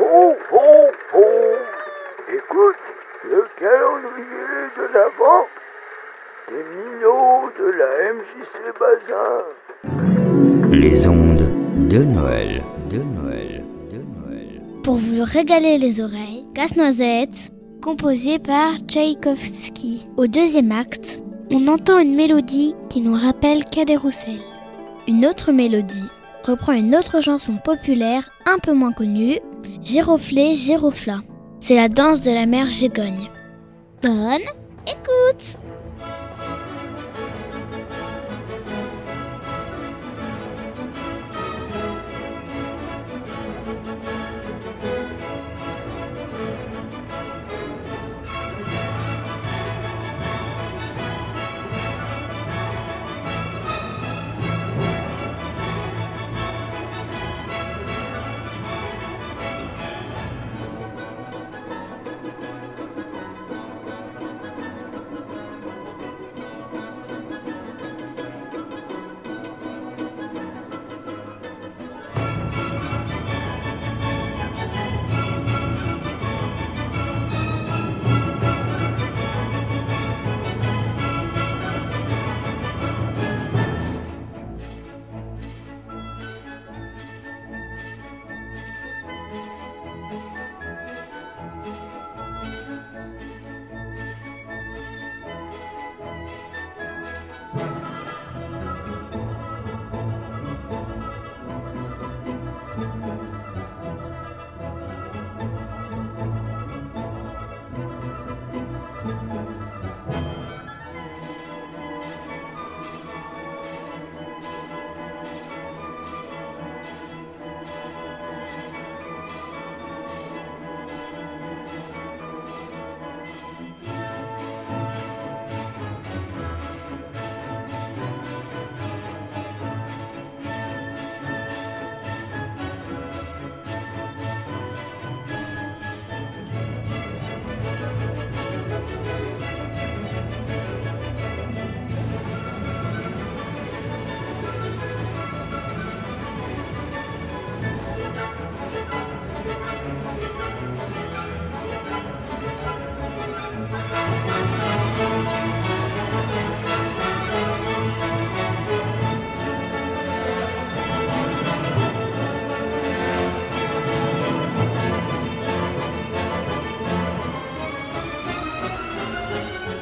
Ho, ho, ho Écoute le calendrier de l'Avent des minots de la MJC Bazin. Les ondes de Noël, de Noël, de Noël. Pour vous régaler les oreilles, Casse-Noisette, composé par Tchaïkovski. Au deuxième acte, on entend une mélodie qui nous rappelle Cadet Roussel. Une autre mélodie reprend une autre chanson populaire un peu moins connue, Giroflé, Girofla. C'est la danse de la mère Gégogne. Bonne écoute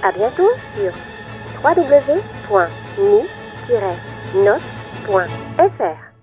À bientôt sur www.nu-note.fr.